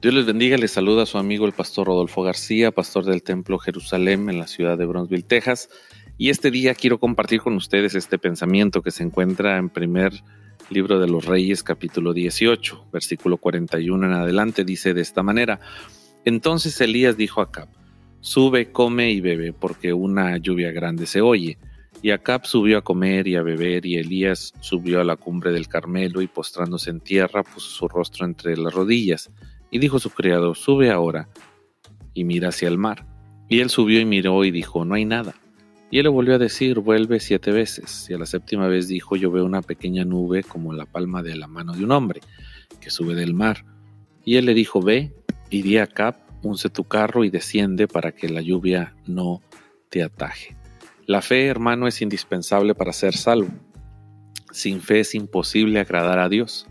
Dios les bendiga, les saluda a su amigo el pastor Rodolfo García, pastor del Templo Jerusalén en la ciudad de Bronzeville, Texas. Y este día quiero compartir con ustedes este pensamiento que se encuentra en primer libro de los Reyes, capítulo 18, versículo 41 en adelante, dice de esta manera. Entonces Elías dijo a Acab, sube, come y bebe, porque una lluvia grande se oye. Y Acab subió a comer y a beber, y Elías subió a la cumbre del Carmelo, y postrándose en tierra, puso su rostro entre las rodillas. Y dijo su criado, sube ahora y mira hacia el mar. Y él subió y miró y dijo, no hay nada. Y él le volvió a decir, vuelve siete veces. Y a la séptima vez dijo, yo veo una pequeña nube como la palma de la mano de un hombre, que sube del mar. Y él le dijo, ve y di a Cap, unce tu carro y desciende para que la lluvia no te ataje. La fe, hermano, es indispensable para ser salvo. Sin fe es imposible agradar a Dios.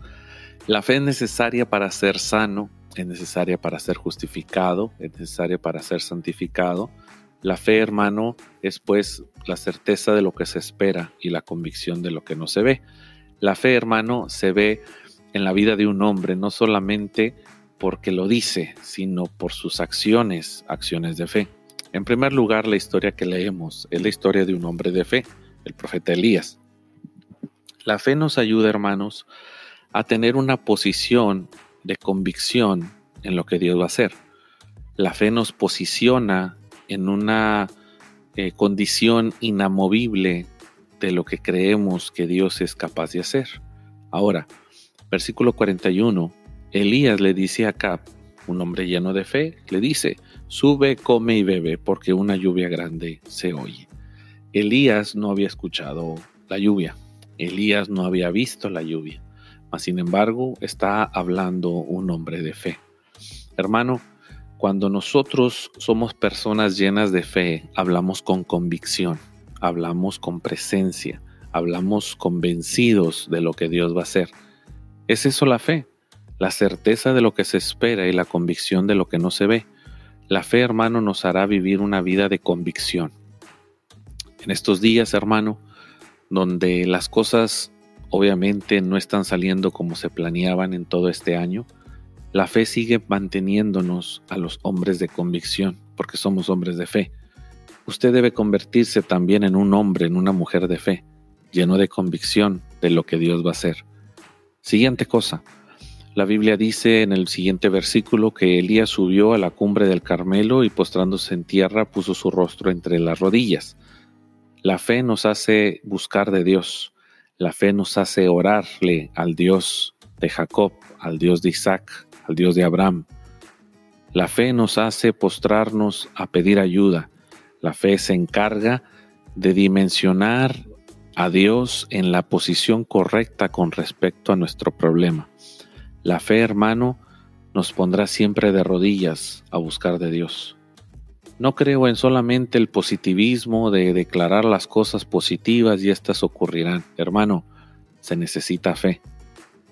La fe es necesaria para ser sano, es necesaria para ser justificado, es necesaria para ser santificado. La fe, hermano, es pues la certeza de lo que se espera y la convicción de lo que no se ve. La fe, hermano, se ve en la vida de un hombre no solamente porque lo dice, sino por sus acciones, acciones de fe. En primer lugar, la historia que leemos es la historia de un hombre de fe, el profeta Elías. La fe nos ayuda, hermanos, a tener una posición de convicción en lo que Dios va a hacer. La fe nos posiciona en una eh, condición inamovible de lo que creemos que Dios es capaz de hacer. Ahora, versículo 41, Elías le dice a Cap, un hombre lleno de fe, le dice, sube, come y bebe, porque una lluvia grande se oye. Elías no había escuchado la lluvia, Elías no había visto la lluvia, sin embargo está hablando un hombre de fe. Hermano, cuando nosotros somos personas llenas de fe, hablamos con convicción, hablamos con presencia, hablamos convencidos de lo que Dios va a hacer. ¿Es eso la fe? La certeza de lo que se espera y la convicción de lo que no se ve. La fe, hermano, nos hará vivir una vida de convicción. En estos días, hermano, donde las cosas obviamente no están saliendo como se planeaban en todo este año, la fe sigue manteniéndonos a los hombres de convicción, porque somos hombres de fe. Usted debe convertirse también en un hombre, en una mujer de fe, lleno de convicción de lo que Dios va a hacer. Siguiente cosa. La Biblia dice en el siguiente versículo que Elías subió a la cumbre del Carmelo y postrándose en tierra puso su rostro entre las rodillas. La fe nos hace buscar de Dios. La fe nos hace orarle al Dios de Jacob, al Dios de Isaac, al Dios de Abraham. La fe nos hace postrarnos a pedir ayuda. La fe se encarga de dimensionar a Dios en la posición correcta con respecto a nuestro problema. La fe, hermano, nos pondrá siempre de rodillas a buscar de Dios. No creo en solamente el positivismo de declarar las cosas positivas y éstas ocurrirán. Hermano, se necesita fe.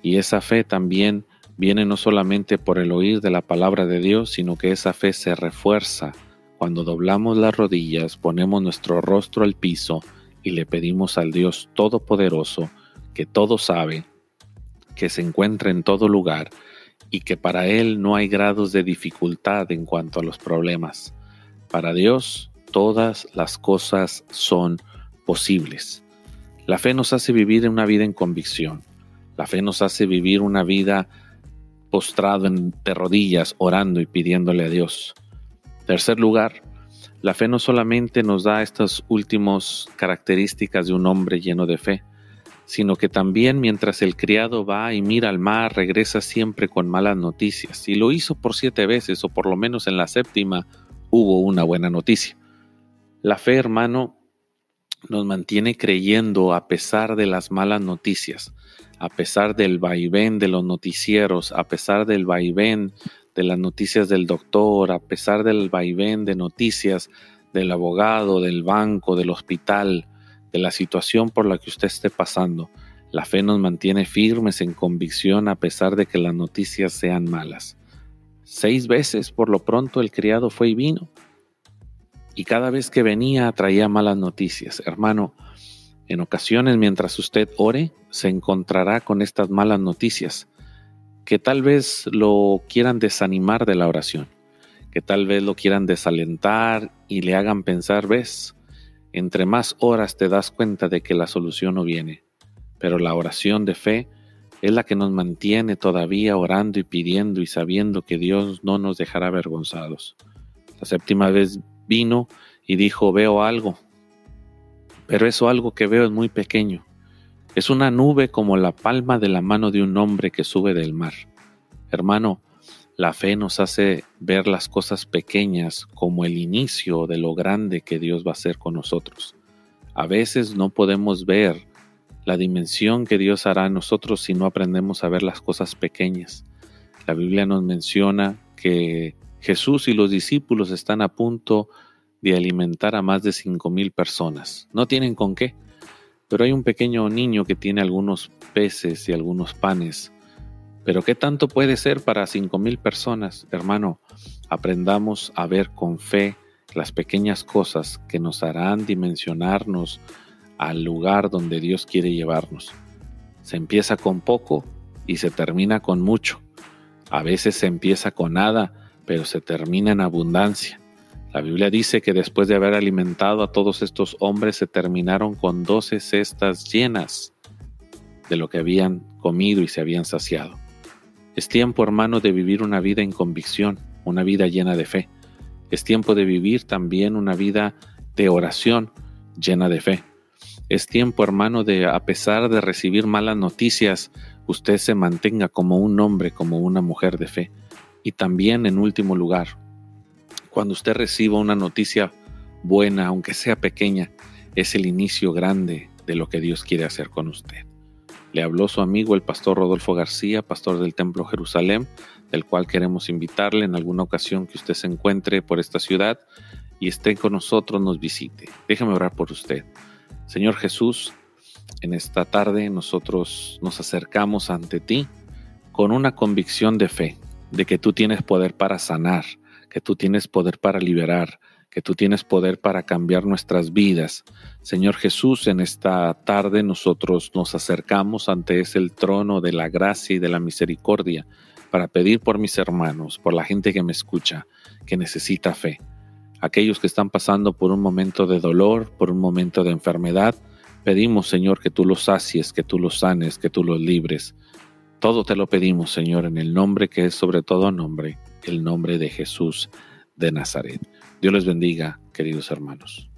Y esa fe también viene no solamente por el oír de la palabra de Dios, sino que esa fe se refuerza cuando doblamos las rodillas, ponemos nuestro rostro al piso y le pedimos al Dios Todopoderoso, que todo sabe, que se encuentra en todo lugar y que para Él no hay grados de dificultad en cuanto a los problemas. Para Dios todas las cosas son posibles. La fe nos hace vivir una vida en convicción. La fe nos hace vivir una vida postrado en, de rodillas, orando y pidiéndole a Dios. Tercer lugar, la fe no solamente nos da estas últimas características de un hombre lleno de fe, sino que también mientras el criado va y mira al mar, regresa siempre con malas noticias. Y lo hizo por siete veces, o por lo menos en la séptima, hubo una buena noticia. La fe, hermano, nos mantiene creyendo a pesar de las malas noticias, a pesar del vaivén de los noticieros, a pesar del vaivén de las noticias del doctor, a pesar del vaivén de noticias del abogado, del banco, del hospital, de la situación por la que usted esté pasando. La fe nos mantiene firmes en convicción a pesar de que las noticias sean malas. Seis veces por lo pronto el criado fue y vino. Y cada vez que venía traía malas noticias. Hermano, en ocasiones mientras usted ore, se encontrará con estas malas noticias. que tal vez lo quieran desanimar de la oración, que tal vez lo quieran desalentar y le hagan pensar, ves, entre más horas te das cuenta de que la solución no viene, pero la oración de fe es la que nos mantiene todavía orando y pidiendo y sabiendo que Dios no nos dejará avergonzados. La séptima vez vino y dijo, veo algo, pero eso algo que veo es muy pequeño. Es una nube como la palma de la mano de un hombre que sube del mar. Hermano, la fe nos hace ver las cosas pequeñas como el inicio de lo grande que Dios va a hacer con nosotros. A veces no podemos ver la dimensión que Dios hará en nosotros si no aprendemos a ver las cosas pequeñas. La Biblia nos menciona que Jesús y los discípulos están a punto de alimentar a más de cinco mil personas. No tienen con qué, pero hay un pequeño niño que tiene algunos peces y algunos panes. Pero ¿qué tanto puede ser para cinco mil personas? Hermano, aprendamos a ver con fe las pequeñas cosas que nos harán dimensionarnos al lugar donde Dios quiere llevarnos. Se empieza con poco y se termina con mucho. A veces se empieza con nada, pero se termina en abundancia. La Biblia dice que después de haber alimentado a todos estos hombres se terminaron con doce cestas llenas de lo que habían comido y se habían saciado. Es tiempo, hermano, de vivir una vida en convicción, una vida llena de fe. Es tiempo de vivir también una vida de oración llena de fe. Es tiempo, hermano, de a pesar de recibir malas noticias, usted se mantenga como un hombre, como una mujer de fe. Y también, en último lugar, cuando usted reciba una noticia buena, aunque sea pequeña, es el inicio grande de lo que Dios quiere hacer con usted. Le habló su amigo el pastor Rodolfo García, pastor del Templo Jerusalén, del cual queremos invitarle en alguna ocasión que usted se encuentre por esta ciudad y esté con nosotros, nos visite. Déjame orar por usted. Señor Jesús, en esta tarde nosotros nos acercamos ante ti con una convicción de fe, de que tú tienes poder para sanar, que tú tienes poder para liberar, que tú tienes poder para cambiar nuestras vidas. Señor Jesús, en esta tarde nosotros nos acercamos ante ese el trono de la gracia y de la misericordia para pedir por mis hermanos, por la gente que me escucha, que necesita fe aquellos que están pasando por un momento de dolor, por un momento de enfermedad. Pedimos, Señor, que tú los sacies, que tú los sanes, que tú los libres. Todo te lo pedimos, Señor, en el nombre que es sobre todo nombre, el nombre de Jesús de Nazaret. Dios les bendiga, queridos hermanos.